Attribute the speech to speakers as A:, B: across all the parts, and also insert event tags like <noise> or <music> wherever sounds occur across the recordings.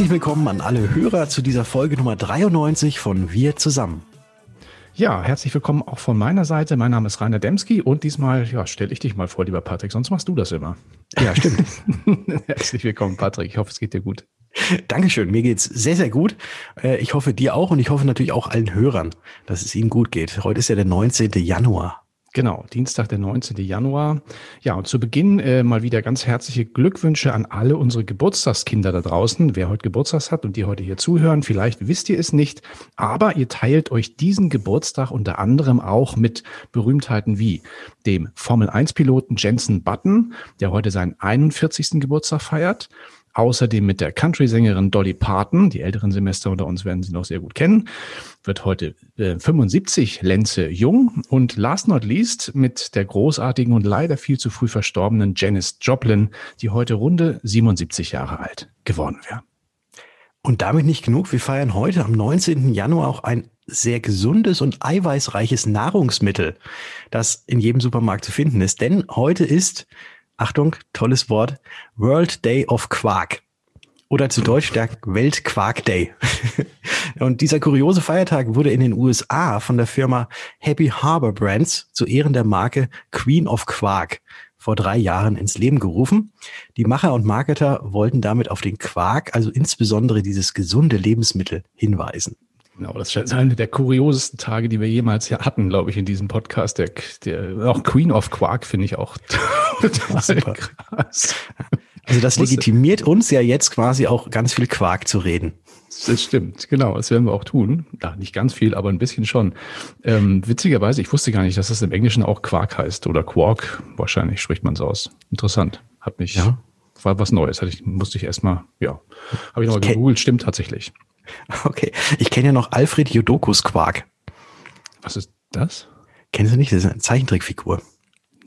A: Herzlich willkommen an alle Hörer zu dieser Folge Nummer 93 von Wir zusammen.
B: Ja, herzlich willkommen auch von meiner Seite. Mein Name ist Rainer Demski und diesmal ja, stelle ich dich mal vor, lieber Patrick, sonst machst du das immer.
A: Ja, stimmt. <laughs>
B: herzlich willkommen, Patrick. Ich hoffe, es geht dir gut.
A: Dankeschön. Mir geht's sehr, sehr gut. Äh, ich hoffe dir auch und ich hoffe natürlich auch allen Hörern, dass es ihnen gut geht. Heute ist ja der 19. Januar.
B: Genau, Dienstag, der 19. Januar. Ja, und zu Beginn äh, mal wieder ganz herzliche Glückwünsche an alle unsere Geburtstagskinder da draußen. Wer heute Geburtstag hat und die heute hier zuhören, vielleicht wisst ihr es nicht, aber ihr teilt euch diesen Geburtstag unter anderem auch mit Berühmtheiten wie dem Formel-1-Piloten Jensen Button, der heute seinen 41. Geburtstag feiert, Außerdem mit der Country-Sängerin Dolly Parton, die älteren Semester unter uns werden sie noch sehr gut kennen, wird heute äh, 75 Lenze jung. Und last not least mit der großartigen und leider viel zu früh verstorbenen Janis Joplin, die heute runde 77 Jahre alt geworden wäre.
A: Und damit nicht genug. Wir feiern heute am 19. Januar auch ein sehr gesundes und eiweißreiches Nahrungsmittel, das in jedem Supermarkt zu finden ist. Denn heute ist Achtung, tolles Wort, World Day of Quark. Oder zu Deutsch der Weltquark Day. <laughs> und dieser kuriose Feiertag wurde in den USA von der Firma Happy Harbor Brands zu Ehren der Marke Queen of Quark vor drei Jahren ins Leben gerufen. Die Macher und Marketer wollten damit auf den Quark, also insbesondere dieses gesunde Lebensmittel, hinweisen.
B: Genau, das ist eine der kuriosesten Tage, die wir jemals hatten, glaube ich, in diesem Podcast. Der, der auch Queen of Quark finde ich auch total <laughs>
A: Super. krass. Also das legitimiert uns ja jetzt quasi auch ganz viel Quark zu reden.
B: Das stimmt, genau. Das werden wir auch tun. Ja, nicht ganz viel, aber ein bisschen schon. Ähm, witzigerweise, ich wusste gar nicht, dass das im Englischen auch Quark heißt oder Quark. Wahrscheinlich spricht man es aus. Interessant. Hat mich, ja. war was Neues. Hatte ich, musste ich erstmal, ja, habe ich nochmal gegoogelt. Stimmt tatsächlich. <laughs>
A: Okay. Ich kenne ja noch Alfred Jodokus Quark.
B: Was ist das?
A: Kennst du nicht? Das ist eine Zeichentrickfigur.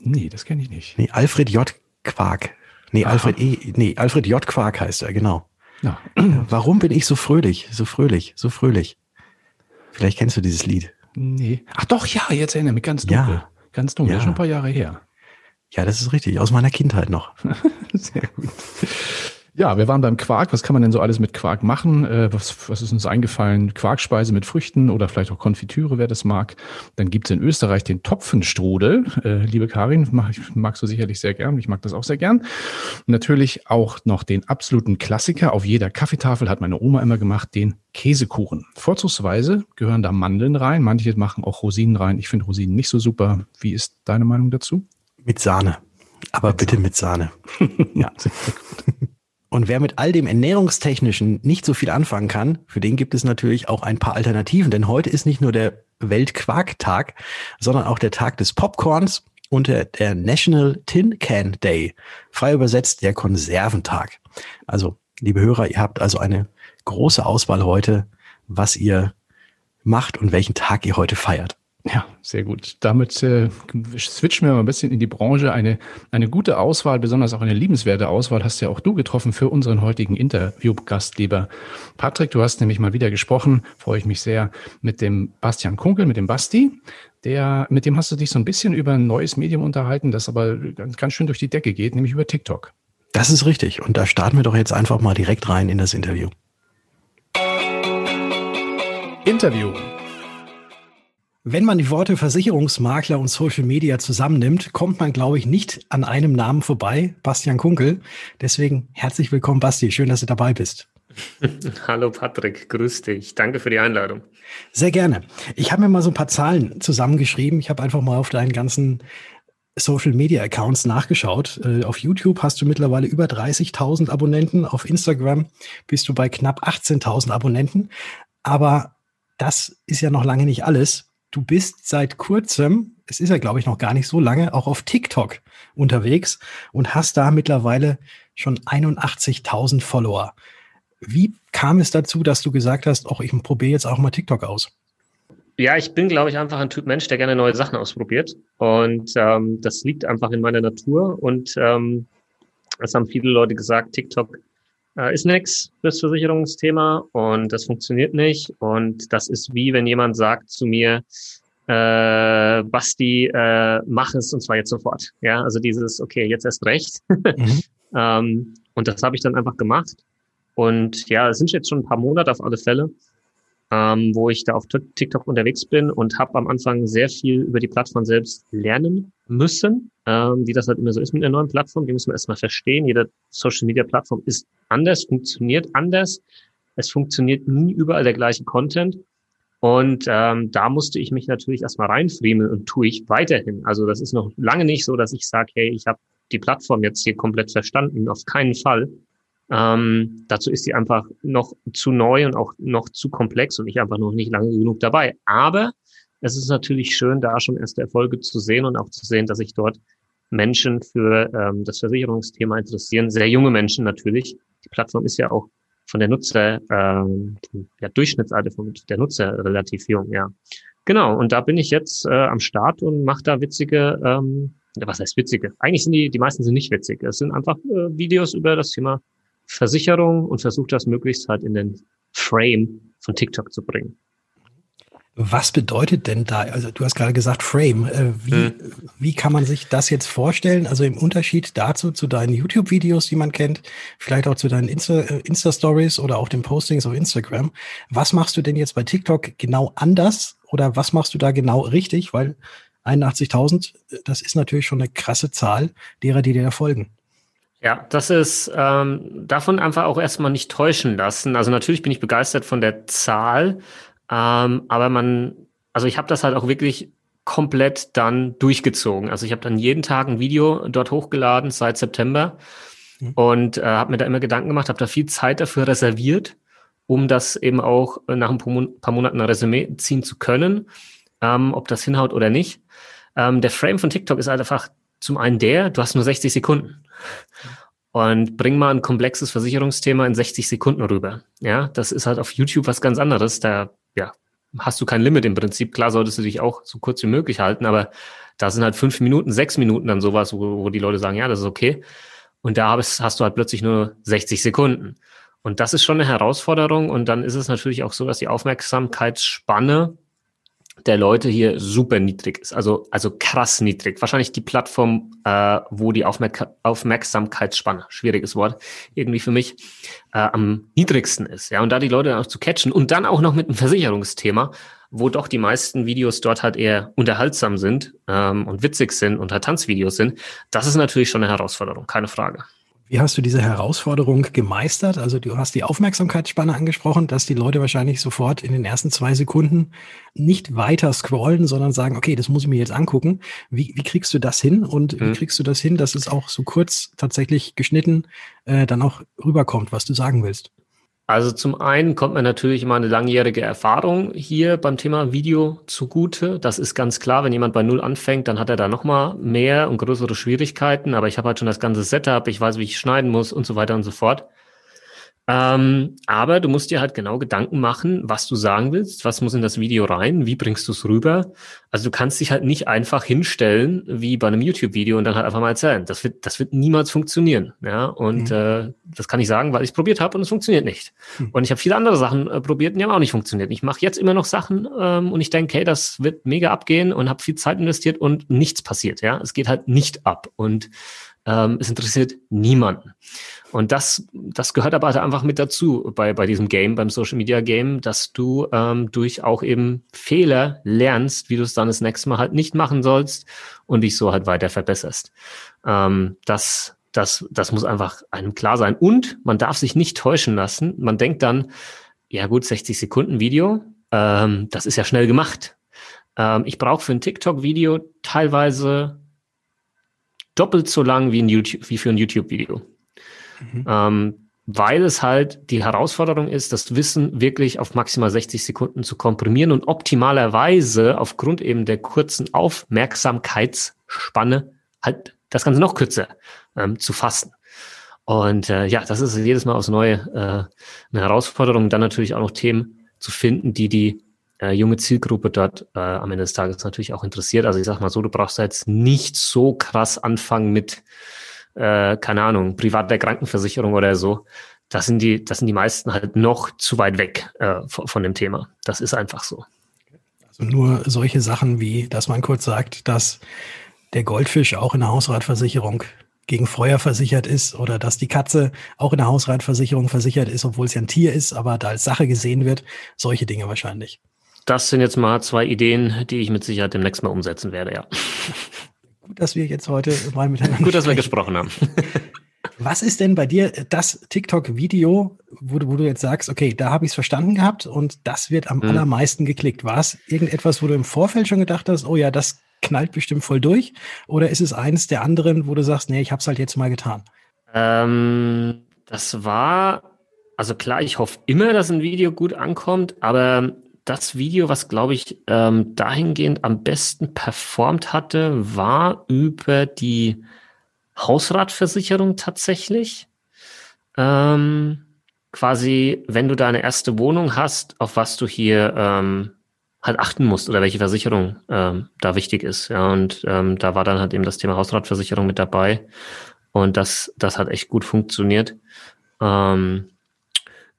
B: Nee, das kenne ich nicht.
A: Nee, Alfred J. Quark. Nee, Aha. Alfred E. Nee, Alfred J. Quark heißt er, genau. Ja. <clears throat> Warum bin ich so fröhlich, so fröhlich, so fröhlich? Vielleicht kennst du dieses Lied.
B: Nee. Ach doch, ja, jetzt erinnere mich ganz dunkel. Ja. Ganz dunkel, ja. schon ein paar Jahre her.
A: Ja, das ist richtig, aus meiner Kindheit noch. <laughs> Sehr
B: gut. Ja, wir waren beim Quark. Was kann man denn so alles mit Quark machen? Äh, was, was ist uns eingefallen? Quarkspeise mit Früchten oder vielleicht auch Konfitüre, wer das mag. Dann gibt's in Österreich den Topfenstrudel. Äh, liebe Karin, mag, magst du sicherlich sehr gern. Ich mag das auch sehr gern. Und natürlich auch noch den absoluten Klassiker. Auf jeder Kaffeetafel hat meine Oma immer gemacht, den Käsekuchen. Vorzugsweise gehören da Mandeln rein. Manche machen auch Rosinen rein. Ich finde Rosinen nicht so super. Wie ist deine Meinung dazu?
A: Mit Sahne. Aber mit bitte Sahne. mit Sahne. ja. Sehr gut. <laughs> Und wer mit all dem Ernährungstechnischen nicht so viel anfangen kann, für den gibt es natürlich auch ein paar Alternativen. Denn heute ist nicht nur der Weltquarktag, sondern auch der Tag des Popcorns und der, der National Tin Can Day. Frei übersetzt der Konserventag. Also, liebe Hörer, ihr habt also eine große Auswahl heute, was ihr macht und welchen Tag ihr heute feiert.
B: Ja, sehr gut. Damit äh, switchen wir mal ein bisschen in die Branche. Eine, eine gute Auswahl, besonders auch eine liebenswerte Auswahl, hast ja auch du getroffen für unseren heutigen Interviewgast, lieber Patrick. Du hast nämlich mal wieder gesprochen, freue ich mich sehr, mit dem Bastian Kunkel, mit dem Basti. Der, mit dem hast du dich so ein bisschen über ein neues Medium unterhalten, das aber ganz, ganz schön durch die Decke geht, nämlich über TikTok.
A: Das ist richtig. Und da starten wir doch jetzt einfach mal direkt rein in das Interview. Interview. Wenn man die Worte Versicherungsmakler und Social Media zusammennimmt, kommt man, glaube ich, nicht an einem Namen vorbei, Bastian Kunkel. Deswegen herzlich willkommen, Basti. Schön, dass du dabei bist. <laughs>
C: Hallo Patrick, grüß dich. Danke für die Einladung.
A: Sehr gerne. Ich habe mir mal so ein paar Zahlen zusammengeschrieben. Ich habe einfach mal auf deinen ganzen Social Media Accounts nachgeschaut. Äh, auf YouTube hast du mittlerweile über 30.000 Abonnenten. Auf Instagram bist du bei knapp 18.000 Abonnenten. Aber das ist ja noch lange nicht alles du bist seit kurzem, es ist ja glaube ich noch gar nicht so lange, auch auf TikTok unterwegs und hast da mittlerweile schon 81.000 Follower. Wie kam es dazu, dass du gesagt hast, auch ich probiere jetzt auch mal TikTok aus?
C: Ja, ich bin, glaube ich, einfach ein Typ Mensch, der gerne neue Sachen ausprobiert. Und ähm, das liegt einfach in meiner Natur. Und ähm, es haben viele Leute gesagt, TikTok äh, ist nix fürs Versicherungsthema und das funktioniert nicht. Und das ist wie wenn jemand sagt zu mir, äh, Basti, äh, mach es und zwar jetzt sofort. Ja, also dieses, okay, jetzt erst recht. <laughs> mhm. ähm, und das habe ich dann einfach gemacht. Und ja, es sind jetzt schon ein paar Monate auf alle Fälle, ähm, wo ich da auf TikTok unterwegs bin und habe am Anfang sehr viel über die Plattform selbst lernen müssen, ähm, wie das halt immer so ist mit einer neuen Plattform. Die muss man erstmal verstehen. Jede Social-Media-Plattform ist anders, funktioniert anders. Es funktioniert nie überall der gleiche Content. Und ähm, da musste ich mich natürlich erstmal reinfriemeln und tue ich weiterhin. Also das ist noch lange nicht so, dass ich sage, hey, ich habe die Plattform jetzt hier komplett verstanden. Auf keinen Fall. Ähm, dazu ist sie einfach noch zu neu und auch noch zu komplex und ich einfach noch nicht lange genug dabei. Aber es ist natürlich schön, da schon erste Erfolge zu sehen und auch zu sehen, dass sich dort Menschen für ähm, das Versicherungsthema interessieren. Sehr junge Menschen natürlich. Die Plattform ist ja auch von der Nutzer, ähm, ja, Durchschnittsalter von der Nutzer relativ jung, ja. Genau, und da bin ich jetzt äh, am Start und mache da witzige, ähm, was heißt witzige? Eigentlich sind die, die meisten sind nicht witzig. Es sind einfach äh, Videos über das Thema Versicherung und versuche das möglichst halt in den Frame von TikTok zu bringen.
A: Was bedeutet denn da, also du hast gerade gesagt Frame, äh, wie, hm. wie kann man sich das jetzt vorstellen? Also im Unterschied dazu zu deinen YouTube-Videos, die man kennt, vielleicht auch zu deinen äh, Insta-Stories oder auch den Postings auf Instagram. Was machst du denn jetzt bei TikTok genau anders oder was machst du da genau richtig? Weil 81.000, das ist natürlich schon eine krasse Zahl derer, die dir da folgen.
C: Ja, das ist ähm, davon einfach auch erstmal nicht täuschen lassen. Also natürlich bin ich begeistert von der Zahl, ähm, aber man, also ich habe das halt auch wirklich komplett dann durchgezogen. Also ich habe dann jeden Tag ein Video dort hochgeladen seit September mhm. und äh, habe mir da immer Gedanken gemacht, habe da viel Zeit dafür reserviert, um das eben auch nach ein paar Monaten ein Resümee ziehen zu können, ähm, ob das hinhaut oder nicht. Ähm, der Frame von TikTok ist halt einfach zum einen der, du hast nur 60 Sekunden. Und bring mal ein komplexes Versicherungsthema in 60 Sekunden rüber. Ja, das ist halt auf YouTube was ganz anderes. Da, ja, hast du kein Limit im Prinzip. Klar solltest du dich auch so kurz wie möglich halten, aber da sind halt fünf Minuten, sechs Minuten dann sowas, wo, wo die Leute sagen, ja, das ist okay. Und da hast, hast du halt plötzlich nur 60 Sekunden. Und das ist schon eine Herausforderung. Und dann ist es natürlich auch so, dass die Aufmerksamkeitsspanne der Leute hier super niedrig ist, also, also krass niedrig. Wahrscheinlich die Plattform, äh, wo die Aufmerk Aufmerksamkeitsspanne, schwieriges Wort, irgendwie für mich, äh, am niedrigsten ist. Ja, und da die Leute dann auch zu catchen und dann auch noch mit einem Versicherungsthema, wo doch die meisten Videos dort halt eher unterhaltsam sind ähm, und witzig sind und halt Tanzvideos sind, das ist natürlich schon eine Herausforderung, keine Frage.
A: Wie hast du diese Herausforderung gemeistert? Also du hast die Aufmerksamkeitsspanne angesprochen, dass die Leute wahrscheinlich sofort in den ersten zwei Sekunden nicht weiter scrollen, sondern sagen, okay, das muss ich mir jetzt angucken. Wie, wie kriegst du das hin und mhm. wie kriegst du das hin, dass es auch so kurz tatsächlich geschnitten äh, dann auch rüberkommt, was du sagen willst?
C: Also zum einen kommt mir natürlich immer eine langjährige Erfahrung hier beim Thema Video zugute. Das ist ganz klar, wenn jemand bei Null anfängt, dann hat er da nochmal mehr und größere Schwierigkeiten. Aber ich habe halt schon das ganze Setup, ich weiß, wie ich schneiden muss und so weiter und so fort. Ähm, aber du musst dir halt genau Gedanken machen, was du sagen willst, was muss in das Video rein, wie bringst du es rüber. Also du kannst dich halt nicht einfach hinstellen wie bei einem YouTube-Video und dann halt einfach mal erzählen. Das wird, das wird niemals funktionieren. Ja, und mhm. äh, das kann ich sagen, weil ich es probiert habe und es funktioniert nicht. Mhm. Und ich habe viele andere Sachen äh, probiert und die haben auch nicht funktioniert. Ich mache jetzt immer noch Sachen ähm, und ich denke, hey, das wird mega abgehen und habe viel Zeit investiert und nichts passiert. Ja, es geht halt nicht ab und ähm, es interessiert niemanden. Und das, das gehört aber halt einfach mit dazu bei, bei diesem Game, beim Social Media Game, dass du ähm, durch auch eben Fehler lernst, wie du es dann das nächste Mal halt nicht machen sollst und dich so halt weiter verbesserst. Ähm, das, das, das muss einfach einem klar sein. Und man darf sich nicht täuschen lassen. Man denkt dann, ja gut, 60 Sekunden Video, ähm, das ist ja schnell gemacht. Ähm, ich brauche für ein TikTok-Video teilweise doppelt so lang wie, ein YouTube, wie für ein YouTube-Video. Mhm. Ähm, weil es halt die Herausforderung ist, das Wissen wirklich auf maximal 60 Sekunden zu komprimieren und optimalerweise aufgrund eben der kurzen Aufmerksamkeitsspanne halt das Ganze noch kürzer ähm, zu fassen. Und äh, ja, das ist jedes Mal aufs Neue äh, eine Herausforderung. Dann natürlich auch noch Themen zu finden, die die äh, junge Zielgruppe dort äh, am Ende des Tages natürlich auch interessiert. Also ich sag mal so, du brauchst jetzt nicht so krass anfangen mit äh, keine Ahnung, private Krankenversicherung oder so, das sind die, das sind die meisten halt noch zu weit weg äh, von, von dem Thema. Das ist einfach so.
A: Also nur solche Sachen wie, dass man kurz sagt, dass der Goldfisch auch in der Hausratversicherung gegen Feuer versichert ist oder dass die Katze auch in der Hausratversicherung versichert ist, obwohl es ja ein Tier ist, aber da als Sache gesehen wird. Solche Dinge wahrscheinlich.
C: Das sind jetzt mal zwei Ideen, die ich mit Sicherheit demnächst mal umsetzen werde, ja. <laughs>
A: Gut, dass wir jetzt heute mal miteinander
C: Gut, dass wir gesprochen haben. <laughs>
A: Was ist denn bei dir das TikTok-Video, wo, wo, du jetzt sagst, okay, da habe ich es verstanden gehabt und das wird am hm. allermeisten geklickt? War es irgendetwas, wo du im Vorfeld schon gedacht hast, oh ja, das knallt bestimmt voll durch? Oder ist es eines der anderen, wo du sagst, nee, ich habe es halt jetzt mal getan?
C: Ähm, das war, also klar, ich hoffe immer, dass ein Video gut ankommt, aber das Video, was glaube ich ähm, dahingehend am besten performt hatte, war über die Hausratversicherung tatsächlich. Ähm, quasi, wenn du deine erste Wohnung hast, auf was du hier ähm, halt achten musst oder welche Versicherung ähm, da wichtig ist. Ja, und ähm, da war dann halt eben das Thema Hausratversicherung mit dabei. Und das, das hat echt gut funktioniert. Ähm,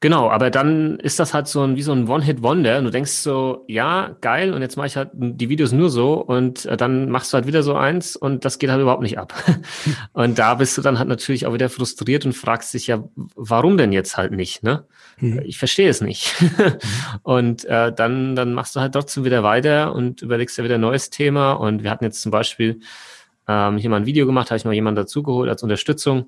C: Genau, aber dann ist das halt so ein, wie so ein One-Hit-Wonder. Du denkst so, ja, geil, und jetzt mache ich halt die Videos nur so und äh, dann machst du halt wieder so eins und das geht halt überhaupt nicht ab. <laughs> und da bist du dann halt natürlich auch wieder frustriert und fragst dich ja, warum denn jetzt halt nicht, ne? Mhm. Ich verstehe es nicht. <laughs> und äh, dann, dann machst du halt trotzdem wieder weiter und überlegst ja wieder ein neues Thema. Und wir hatten jetzt zum Beispiel ähm, hier mal ein Video gemacht, habe ich mal jemanden dazugeholt als Unterstützung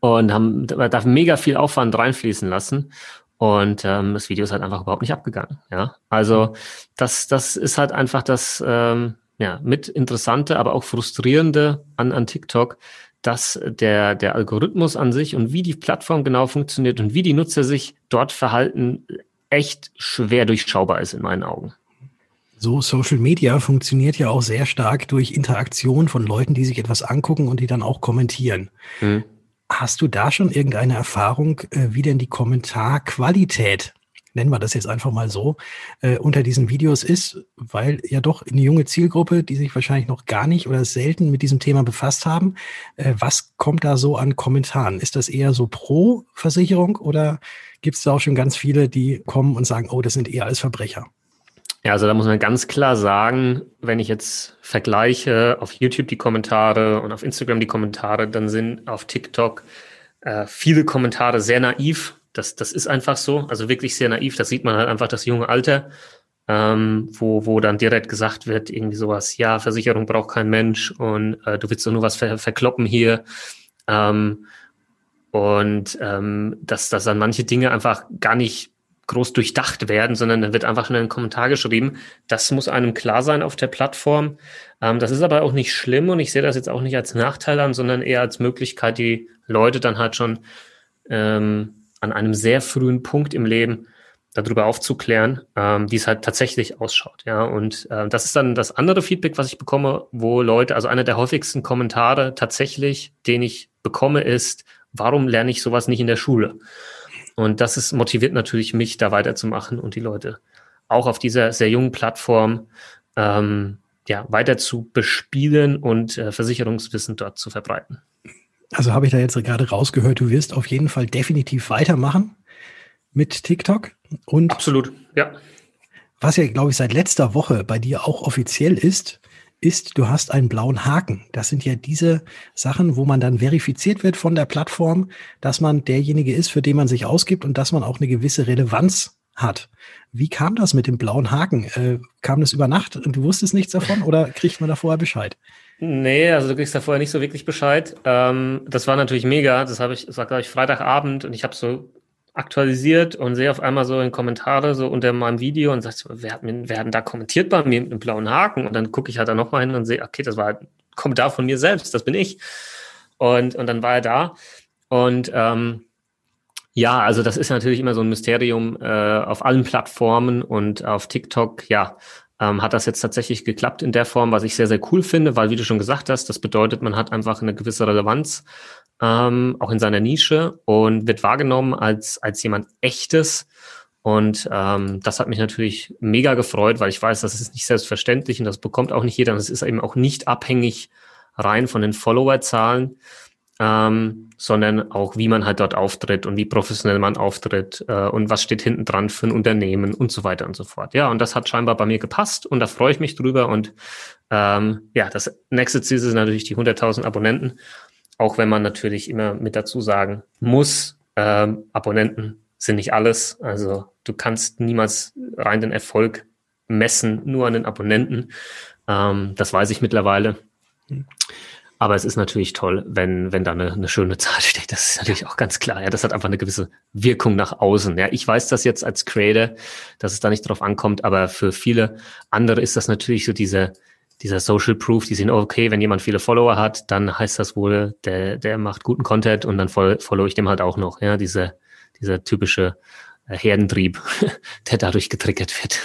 C: und haben da mega viel Aufwand reinfließen lassen. Und ähm, das Video ist halt einfach überhaupt nicht abgegangen. Ja, also das, das ist halt einfach das ähm, ja mit interessante, aber auch frustrierende an, an TikTok, dass der der Algorithmus an sich und wie die Plattform genau funktioniert und wie die Nutzer sich dort verhalten, echt schwer durchschaubar ist in meinen Augen.
A: So, Social Media funktioniert ja auch sehr stark durch Interaktion von Leuten, die sich etwas angucken und die dann auch kommentieren. Mhm. Hast du da schon irgendeine Erfahrung, äh, wie denn die Kommentarqualität, nennen wir das jetzt einfach mal so, äh, unter diesen Videos ist, weil ja doch eine junge Zielgruppe, die sich wahrscheinlich noch gar nicht oder selten mit diesem Thema befasst haben, äh, was kommt da so an Kommentaren? Ist das eher so pro Versicherung oder gibt es da auch schon ganz viele, die kommen und sagen, oh, das sind eher als Verbrecher?
C: Ja, also da muss man ganz klar sagen, wenn ich jetzt vergleiche auf YouTube die Kommentare und auf Instagram die Kommentare, dann sind auf TikTok äh, viele Kommentare sehr naiv. Das, das ist einfach so, also wirklich sehr naiv. Das sieht man halt einfach das junge Alter, ähm, wo, wo dann direkt gesagt wird, irgendwie sowas, ja, Versicherung braucht kein Mensch und äh, du willst doch nur was ver verkloppen hier. Ähm, und ähm, dass, dass dann manche Dinge einfach gar nicht groß durchdacht werden, sondern da wird einfach in einen Kommentar geschrieben. Das muss einem klar sein auf der Plattform. Ähm, das ist aber auch nicht schlimm und ich sehe das jetzt auch nicht als Nachteil an, sondern eher als Möglichkeit, die Leute dann halt schon ähm, an einem sehr frühen Punkt im Leben darüber aufzuklären, ähm, wie es halt tatsächlich ausschaut. Ja, und äh, das ist dann das andere Feedback, was ich bekomme, wo Leute, also einer der häufigsten Kommentare tatsächlich, den ich bekomme, ist, warum lerne ich sowas nicht in der Schule? Und das ist, motiviert natürlich mich, da weiterzumachen und die Leute auch auf dieser sehr jungen Plattform ähm, ja, weiter zu bespielen und äh, Versicherungswissen dort zu verbreiten.
A: Also habe ich da jetzt gerade rausgehört, du wirst auf jeden Fall definitiv weitermachen mit TikTok. Und
C: Absolut, ja.
A: Was ja, glaube ich, seit letzter Woche bei dir auch offiziell ist, ist, du hast einen blauen Haken. Das sind ja diese Sachen, wo man dann verifiziert wird von der Plattform, dass man derjenige ist, für den man sich ausgibt und dass man auch eine gewisse Relevanz hat. Wie kam das mit dem blauen Haken? Äh, kam das über Nacht und du wusstest nichts davon <laughs> oder kriegt man da vorher Bescheid?
C: Nee, also du kriegst da vorher nicht so wirklich Bescheid. Ähm, das war natürlich mega. Das habe ich, das war glaube ich Freitagabend und ich habe so aktualisiert und sehe auf einmal so in Kommentare so unter meinem Video und sagt, wer hat, mir, wer hat denn da kommentiert bei mir mit einem blauen Haken? Und dann gucke ich halt da nochmal hin und sehe, okay, das war halt ein Kommentar von mir selbst, das bin ich. Und, und dann war er da. Und ähm, ja, also das ist natürlich immer so ein Mysterium äh, auf allen Plattformen und auf TikTok, ja, ähm, hat das jetzt tatsächlich geklappt in der Form, was ich sehr, sehr cool finde, weil, wie du schon gesagt hast, das bedeutet, man hat einfach eine gewisse Relevanz ähm, auch in seiner Nische und wird wahrgenommen als, als jemand echtes. Und ähm, das hat mich natürlich mega gefreut, weil ich weiß, das ist nicht selbstverständlich und das bekommt auch nicht jeder. Und es ist eben auch nicht abhängig rein von den Followerzahlen, ähm, sondern auch, wie man halt dort auftritt und wie professionell man auftritt äh, und was steht hinten dran für ein Unternehmen und so weiter und so fort. Ja, und das hat scheinbar bei mir gepasst und da freue ich mich drüber. Und ähm, ja, das nächste Ziel sind natürlich die 100.000 Abonnenten. Auch wenn man natürlich immer mit dazu sagen muss, ähm, Abonnenten sind nicht alles. Also du kannst niemals rein den Erfolg messen, nur an den Abonnenten. Ähm, das weiß ich mittlerweile. Aber es ist natürlich toll, wenn, wenn da eine, eine schöne Zahl <laughs> steht. Das ist natürlich auch ganz klar. Ja, das hat einfach eine gewisse Wirkung nach außen. Ja, ich weiß das jetzt als Creator, dass es da nicht drauf ankommt, aber für viele andere ist das natürlich so diese, dieser Social Proof, die sehen, okay, wenn jemand viele Follower hat, dann heißt das wohl, der, der macht guten Content und dann follow ich dem halt auch noch. Ja, diese, dieser typische äh, Herdentrieb, <laughs> der dadurch getriggert wird.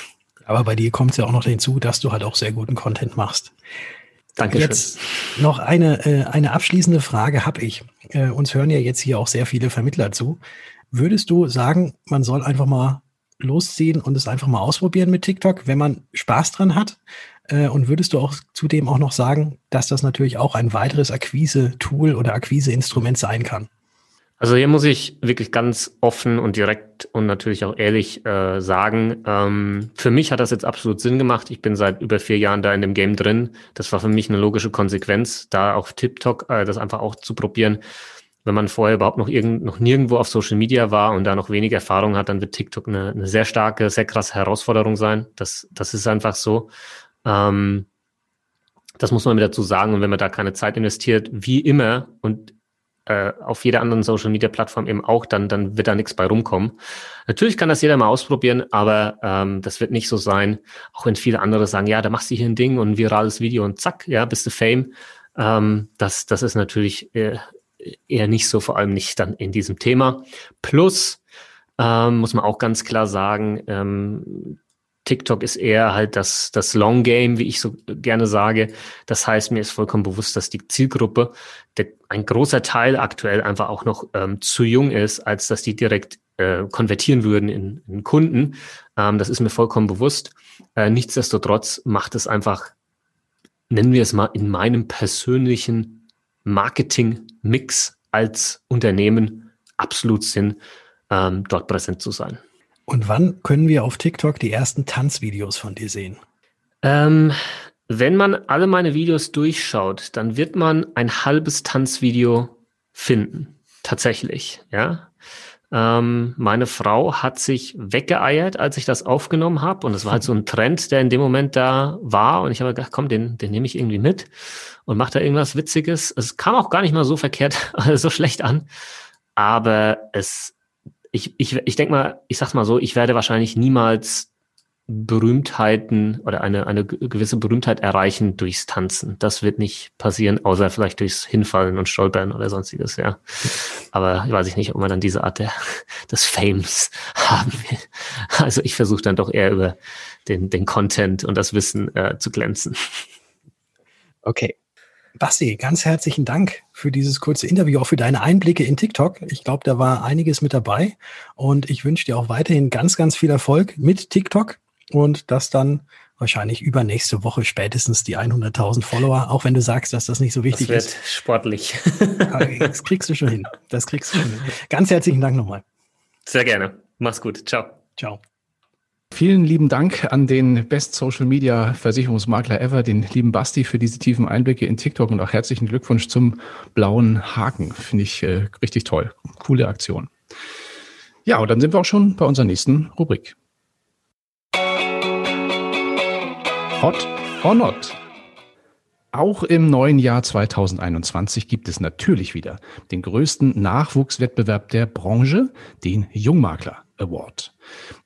A: Aber bei dir kommt es ja auch noch hinzu, dass du halt auch sehr guten Content machst.
C: Danke.
A: Jetzt noch eine, äh, eine abschließende Frage habe ich. Äh, uns hören ja jetzt hier auch sehr viele Vermittler zu. Würdest du sagen, man soll einfach mal losziehen und es einfach mal ausprobieren mit TikTok, wenn man Spaß dran hat? Äh, und würdest du auch zudem auch noch sagen, dass das natürlich auch ein weiteres Akquise-Tool oder Akquise-Instrument sein kann?
C: Also hier muss ich wirklich ganz offen und direkt und natürlich auch ehrlich äh, sagen, ähm, für mich hat das jetzt absolut Sinn gemacht. Ich bin seit über vier Jahren da in dem Game drin. Das war für mich eine logische Konsequenz, da auf TikTok äh, das einfach auch zu probieren. Wenn man vorher überhaupt noch, irgend, noch nirgendwo auf Social Media war und da noch wenig Erfahrung hat, dann wird TikTok eine, eine sehr starke, sehr krasse Herausforderung sein. Das, das ist einfach so. Ähm, das muss man mir dazu sagen. Und wenn man da keine Zeit investiert, wie immer, und äh, auf jeder anderen Social Media Plattform eben auch, dann, dann wird da nichts bei rumkommen. Natürlich kann das jeder mal ausprobieren, aber ähm, das wird nicht so sein, auch wenn viele andere sagen, ja, da machst du hier ein Ding und ein virales Video und zack, ja, bist du Fame. Ähm, das, das ist natürlich eher, eher nicht so, vor allem nicht dann in diesem Thema. Plus, ähm, muss man auch ganz klar sagen, ähm, TikTok ist eher halt das, das Long Game, wie ich so gerne sage. Das heißt, mir ist vollkommen bewusst, dass die Zielgruppe, der, ein großer Teil aktuell einfach auch noch ähm, zu jung ist, als dass die direkt äh, konvertieren würden in, in Kunden. Ähm, das ist mir vollkommen bewusst. Äh, nichtsdestotrotz macht es einfach, nennen wir es mal, in meinem persönlichen Marketing-Mix als Unternehmen absolut Sinn, ähm, dort präsent zu sein.
A: Und wann können wir auf TikTok die ersten Tanzvideos von dir sehen?
C: Ähm, wenn man alle meine Videos durchschaut, dann wird man ein halbes Tanzvideo finden. Tatsächlich, ja. Ähm, meine Frau hat sich weggeeiert, als ich das aufgenommen habe. Und es war halt so ein Trend, der in dem Moment da war. Und ich habe gedacht, komm, den, den nehme ich irgendwie mit und mache da irgendwas Witziges. Es kam auch gar nicht mal so verkehrt, <laughs> so schlecht an. Aber es ich, ich, ich denke mal, ich sag's mal so, ich werde wahrscheinlich niemals Berühmtheiten oder eine, eine gewisse Berühmtheit erreichen durchs Tanzen. Das wird nicht passieren, außer vielleicht durchs Hinfallen und Stolpern oder sonstiges, ja. Aber weiß ich nicht, ob man dann diese Art der, <laughs> des Fames <laughs> haben will. Also ich versuche dann doch eher über den, den Content und das Wissen äh, zu glänzen.
A: Okay. Basti, ganz herzlichen Dank für dieses kurze Interview, auch für deine Einblicke in TikTok. Ich glaube, da war einiges mit dabei und ich wünsche dir auch weiterhin ganz, ganz viel Erfolg mit TikTok und dass dann wahrscheinlich übernächste Woche spätestens die 100.000 Follower, auch wenn du sagst, dass das nicht so wichtig
C: das
A: wird ist.
C: sportlich.
A: Das kriegst du schon hin. Das kriegst du schon hin. Ganz herzlichen Dank nochmal.
C: Sehr gerne. Mach's gut. Ciao.
A: Ciao.
B: Vielen lieben Dank an den Best Social Media Versicherungsmakler ever, den lieben Basti, für diese tiefen Einblicke in TikTok und auch herzlichen Glückwunsch zum blauen Haken. Finde ich äh, richtig toll. Coole Aktion. Ja, und dann sind wir auch schon bei unserer nächsten Rubrik. Hot or not? Auch im neuen Jahr 2021 gibt es natürlich wieder den größten Nachwuchswettbewerb der Branche, den Jungmakler Award.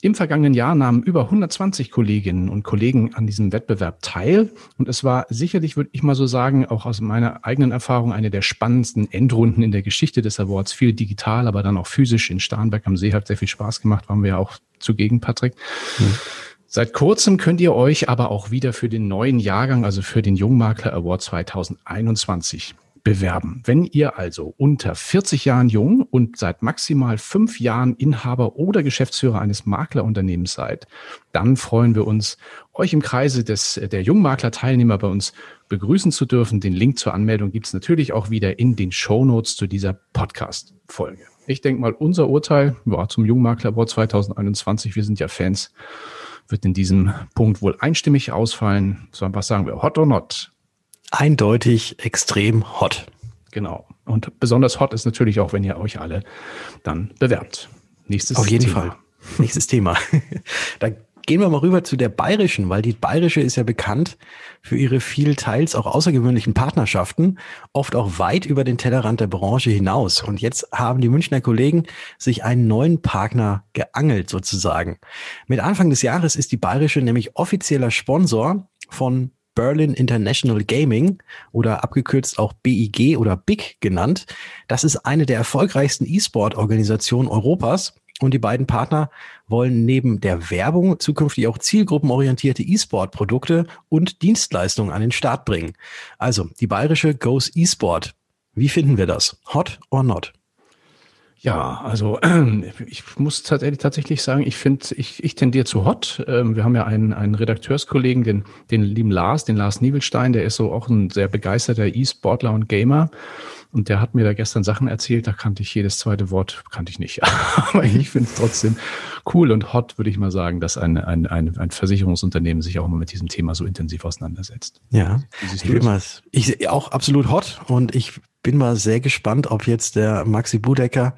B: Im vergangenen Jahr nahmen über 120 Kolleginnen und Kollegen an diesem Wettbewerb teil. Und es war sicherlich, würde ich mal so sagen, auch aus meiner eigenen Erfahrung eine der spannendsten Endrunden in der Geschichte des Awards. Viel digital, aber dann auch physisch in Starnberg am See. Hat sehr viel Spaß gemacht, waren wir ja auch zugegen, Patrick. Mhm. Seit kurzem könnt ihr euch aber auch wieder für den neuen Jahrgang, also für den Jungmakler Award 2021 bewerben. Wenn ihr also unter 40 Jahren jung und seit maximal fünf Jahren Inhaber oder Geschäftsführer eines Maklerunternehmens seid, dann freuen wir uns, euch im Kreise des, der Jungmakler-Teilnehmer bei uns begrüßen zu dürfen. Den Link zur Anmeldung gibt es natürlich auch wieder in den Show Notes zu dieser Podcast-Folge. Ich denke mal, unser Urteil ja, zum Jungmakler Award 2021, wir sind ja Fans, wird in diesem Punkt wohl einstimmig ausfallen. So, was sagen wir? Hot or not?
A: Eindeutig extrem hot.
B: Genau. Und besonders hot ist natürlich auch, wenn ihr euch alle dann bewerbt.
A: Nächstes Auf jeden Thema. Fall. Nächstes Thema. <laughs> da gehen wir mal rüber zu der bayerischen, weil die bayerische ist ja bekannt für ihre viel teils auch außergewöhnlichen Partnerschaften, oft auch weit über den Tellerrand der Branche hinaus. Und jetzt haben die Münchner Kollegen sich einen neuen Partner geangelt sozusagen. Mit Anfang des Jahres ist die bayerische nämlich offizieller Sponsor von Berlin International Gaming oder abgekürzt auch BIG oder BIG genannt. Das ist eine der erfolgreichsten E-Sport-Organisationen Europas und die beiden Partner wollen neben der Werbung zukünftig auch zielgruppenorientierte E-Sport-Produkte und Dienstleistungen an den Start bringen. Also die bayerische Goes E-Sport. Wie finden wir das? Hot or not?
B: Ja, also <clears throat> ich muss tatsächlich, tatsächlich sagen, ich finde, ich, ich tendiere zu hot. Ähm, wir haben ja einen, einen Redakteurskollegen, den, den lieben Lars, den Lars Niebelstein, der ist so auch ein sehr begeisterter E-Sportler und Gamer. Und der hat mir da gestern Sachen erzählt, da kannte ich jedes zweite Wort, kannte ich nicht. <laughs> Aber ich finde es trotzdem cool und hot, würde ich mal sagen, dass ein, ein, ein, ein Versicherungsunternehmen sich auch mal mit diesem Thema so intensiv auseinandersetzt.
A: Ja, ich mal, ich auch absolut hot und ich bin mal sehr gespannt, ob jetzt der Maxi Budecker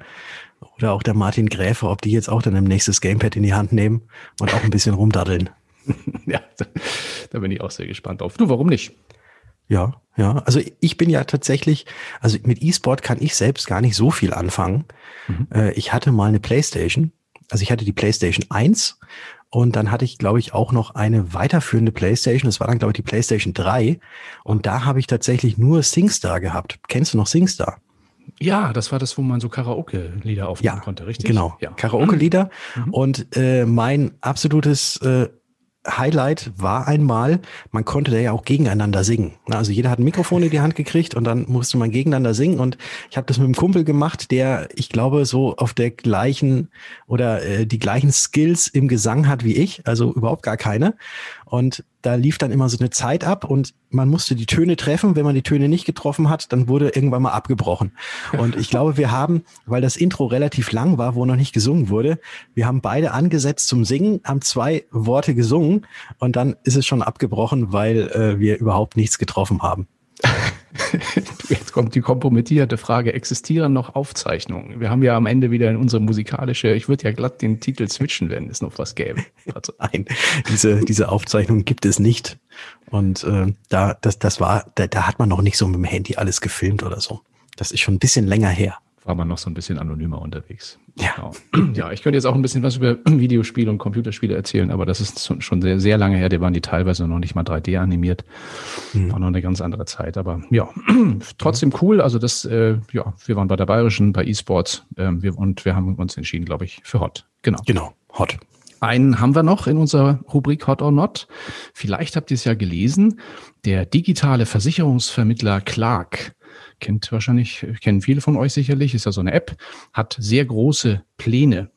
A: oder auch der Martin Gräfe, ob die jetzt auch dann im nächstes Gamepad in die Hand nehmen und auch ein bisschen rumdaddeln. <laughs>
B: ja, da, bin ich auch sehr gespannt drauf. Du, warum nicht?
A: Ja, ja. Also ich bin ja tatsächlich, also mit E-Sport kann ich selbst gar nicht so viel anfangen. Mhm. Äh, ich hatte mal eine Playstation. Also ich hatte die Playstation 1 und dann hatte ich, glaube ich, auch noch eine weiterführende Playstation. Das war dann, glaube ich, die Playstation 3. Und da habe ich tatsächlich nur SingStar gehabt. Kennst du noch SingStar?
B: Ja, das war das, wo man so Karaoke-Lieder aufnehmen ja, konnte, richtig?
A: Genau, ja. Karaoke-Lieder. Mhm. Und äh, mein absolutes äh, Highlight war einmal, man konnte da ja auch gegeneinander singen. Also jeder hat ein Mikrofon in die Hand gekriegt und dann musste man gegeneinander singen. Und ich habe das mit einem Kumpel gemacht, der, ich glaube, so auf der gleichen oder äh, die gleichen Skills im Gesang hat wie ich, also überhaupt gar keine. Und da lief dann immer so eine Zeit ab und man musste die Töne treffen. Wenn man die Töne nicht getroffen hat, dann wurde irgendwann mal abgebrochen. Und ich glaube, wir haben, weil das Intro relativ lang war, wo noch nicht gesungen wurde, wir haben beide angesetzt zum Singen, haben zwei Worte gesungen und dann ist es schon abgebrochen, weil äh, wir überhaupt nichts getroffen haben. <laughs>
B: Jetzt kommt die kompromittierte Frage, existieren noch Aufzeichnungen? Wir haben ja am Ende wieder in unsere musikalische, ich würde ja glatt den Titel switchen, wenn es noch was gäbe.
A: Also <laughs> nein, diese, diese Aufzeichnung gibt es nicht. Und äh, da, das, das war, da, da hat man noch nicht so mit dem Handy alles gefilmt oder so. Das ist schon ein bisschen länger her
B: war man noch so ein bisschen anonymer unterwegs. Ja. Genau. Ja, ich könnte jetzt auch ein bisschen was über <clears throat> Videospiele und Computerspiele erzählen, aber das ist schon sehr, sehr lange her. Da waren die teilweise noch nicht mal 3D animiert. Mhm. War noch eine ganz andere Zeit. Aber ja, <clears throat> trotzdem cool. Also das, äh, ja, wir waren bei der Bayerischen, bei eSports äh, wir, und wir haben uns entschieden, glaube ich, für Hot.
A: Genau. Genau, Hot.
B: Einen haben wir noch in unserer Rubrik Hot or Not. Vielleicht habt ihr es ja gelesen. Der digitale Versicherungsvermittler Clark kennt wahrscheinlich, kennen viele von euch sicherlich, ist ja so eine App, hat sehr große Pläne.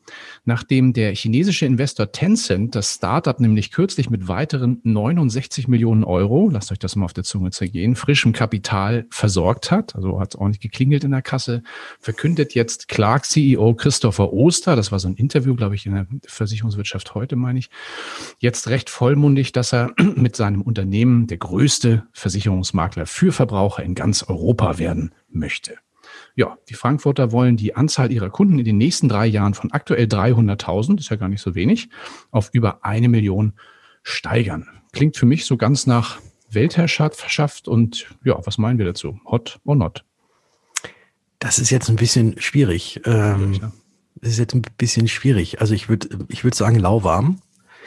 B: Nachdem der chinesische Investor Tencent das Startup nämlich kürzlich mit weiteren 69 Millionen Euro, lasst euch das mal auf der Zunge zergehen, frischem Kapital versorgt hat, also hat es nicht geklingelt in der Kasse, verkündet jetzt Clark CEO Christopher Oster, das war so ein Interview, glaube ich, in der Versicherungswirtschaft heute, meine ich, jetzt recht vollmundig, dass er <clears throat> mit seinem Unternehmen der größte Versicherungsmakler für Verbraucher in ganz Europa werden möchte. Ja, die Frankfurter wollen die Anzahl ihrer Kunden in den nächsten drei Jahren von aktuell 300.000, ist ja gar nicht so wenig, auf über eine Million steigern. Klingt für mich so ganz nach Weltherrschaft und ja, was meinen wir dazu? Hot or not?
A: Das ist jetzt ein bisschen schwierig. Ähm, das ist jetzt ein bisschen schwierig. Also ich würde ich würde sagen lauwarm.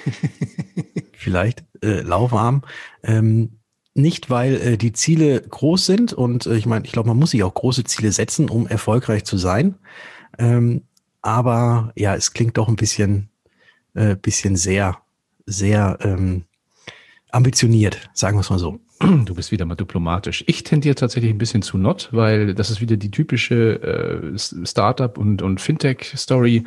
A: <laughs> Vielleicht äh, lauwarm. Ähm, nicht, weil äh, die Ziele groß sind und äh, ich meine, ich glaube, man muss sich auch große Ziele setzen, um erfolgreich zu sein. Ähm, aber ja, es klingt doch ein bisschen, äh, bisschen sehr, sehr ähm, ambitioniert, sagen wir es mal so. <clears throat>
B: Du bist wieder mal diplomatisch. Ich tendiere tatsächlich ein bisschen zu not, weil das ist wieder die typische äh, Startup- und, und Fintech-Story,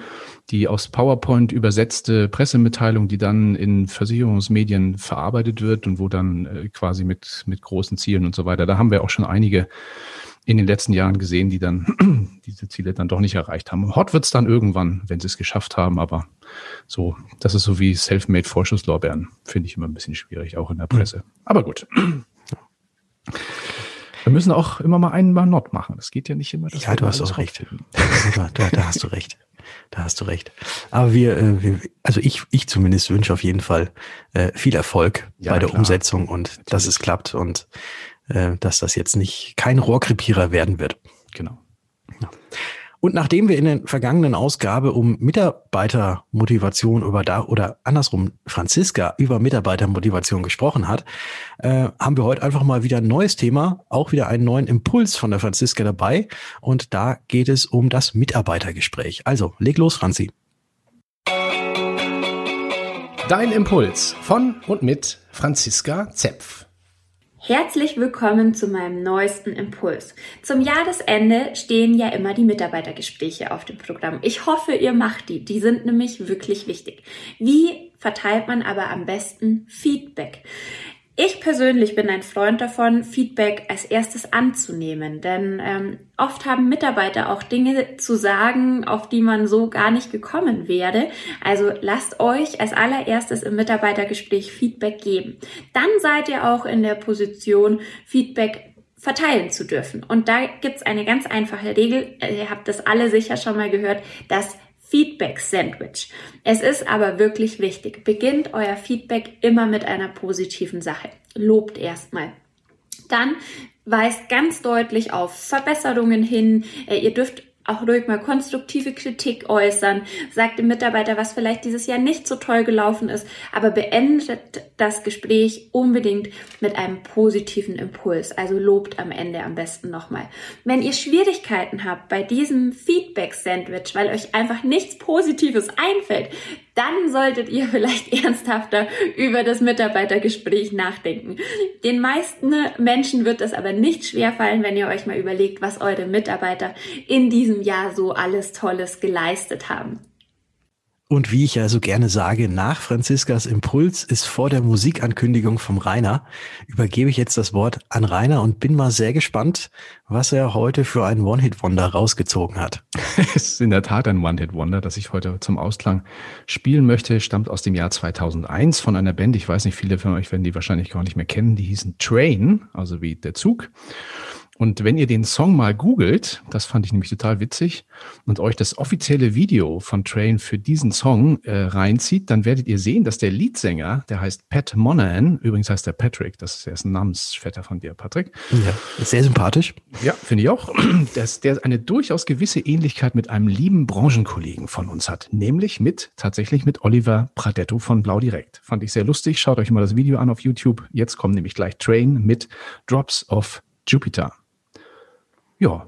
B: die aus PowerPoint übersetzte Pressemitteilung, die dann in Versicherungsmedien verarbeitet wird und wo dann äh, quasi mit, mit großen Zielen und so weiter. Da haben wir auch schon einige in den letzten Jahren gesehen, die dann <clears throat> diese Ziele dann doch nicht erreicht haben. Hot wird's dann irgendwann, wenn sie es geschafft haben, aber so, das ist so wie Selfmade Vorschusslorbeeren, finde ich immer ein bisschen schwierig, auch in der Presse. Mhm. Aber gut. Wir müssen auch immer mal einen mal not machen. Das geht ja nicht immer. <laughs>
A: ja, du hast auch recht. da, da hast du recht. Da hast du recht. Aber wir, äh, wir also ich, ich zumindest wünsche auf jeden Fall äh, viel Erfolg ja, bei der klar. Umsetzung und Natürlich. dass es klappt und äh, dass das jetzt nicht kein Rohrkrepierer werden wird.
B: Genau.
A: Ja. Und nachdem wir in der vergangenen Ausgabe um Mitarbeitermotivation über da oder andersrum Franziska über Mitarbeitermotivation gesprochen hat, äh, haben wir heute einfach mal wieder ein neues Thema, auch wieder einen neuen Impuls von der Franziska dabei. Und da geht es um das Mitarbeitergespräch. Also leg los, Franzi.
B: Dein Impuls von und mit Franziska Zepf.
D: Herzlich willkommen zu meinem neuesten Impuls. Zum Jahresende stehen ja immer die Mitarbeitergespräche auf dem Programm. Ich hoffe, ihr macht die. Die sind nämlich wirklich wichtig. Wie verteilt man aber am besten Feedback? Ich persönlich bin ein Freund davon, Feedback als erstes anzunehmen, denn ähm, oft haben Mitarbeiter auch Dinge zu sagen, auf die man so gar nicht gekommen wäre. Also lasst euch als allererstes im Mitarbeitergespräch Feedback geben. Dann seid ihr auch in der Position, Feedback verteilen zu dürfen. Und da gibt's eine ganz einfache Regel, ihr habt das alle sicher schon mal gehört, das Feedback-Sandwich. Es ist aber wirklich wichtig. Beginnt euer Feedback immer mit einer positiven Sache. Lobt erstmal. Dann weist ganz deutlich auf Verbesserungen hin. Äh, ihr dürft auch ruhig mal konstruktive Kritik äußern, sagt dem Mitarbeiter, was vielleicht dieses Jahr nicht so toll gelaufen ist, aber beendet das Gespräch unbedingt mit einem positiven Impuls, also lobt am Ende am besten nochmal. Wenn ihr Schwierigkeiten habt bei diesem Feedback-Sandwich, weil euch einfach nichts Positives einfällt, dann solltet ihr vielleicht <laughs> ernsthafter über das Mitarbeitergespräch nachdenken. Den meisten Menschen wird es aber nicht schwerfallen, wenn ihr euch mal überlegt, was eure Mitarbeiter in diesem Jahr so alles Tolles geleistet haben.
A: Und wie ich ja so gerne sage, nach Franziskas Impuls ist vor der Musikankündigung vom Rainer, übergebe ich jetzt das Wort an Rainer und bin mal sehr gespannt, was er heute für ein One-Hit-Wonder rausgezogen hat. <laughs>
B: es ist in der Tat ein One-Hit-Wonder, das ich heute zum Ausklang spielen möchte, stammt aus dem Jahr 2001 von einer Band, ich weiß nicht, viele von euch werden die wahrscheinlich gar nicht mehr kennen, die hießen Train, also wie der Zug. Und wenn ihr den Song mal googelt, das fand ich nämlich total witzig, und euch das offizielle Video von Train für diesen Song äh, reinzieht, dann werdet ihr sehen, dass der Leadsänger, der heißt Pat Monahan, übrigens heißt der Patrick, das ist, der ist ein Namensvetter von dir, Patrick.
A: Ja, ist sehr sympathisch.
B: Ja, finde ich auch. <clears throat> Dass der eine durchaus gewisse Ähnlichkeit mit einem lieben Branchenkollegen von uns hat, nämlich mit, tatsächlich mit Oliver Pradetto von Blau Direkt. Fand ich sehr lustig. Schaut euch mal das Video an auf YouTube. Jetzt kommt nämlich gleich Train mit Drops of Jupiter. Ja,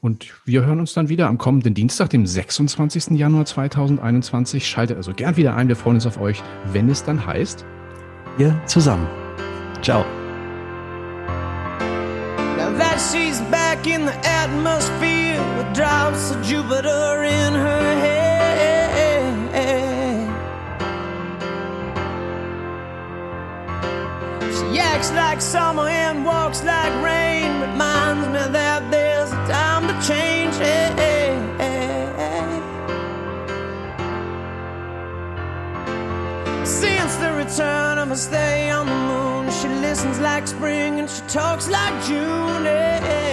B: und wir hören uns dann wieder am kommenden Dienstag, dem 26. Januar 2021. Schaltet also gern wieder ein. Wir freuen uns auf euch, wenn es dann heißt.
A: Wir zusammen. Ciao.
E: Now that she's back in the atmosphere with drops of Jupiter in her head. She acts like summer and walks like rain, reminds me that stay on the moon, she listens like spring and she talks like June. while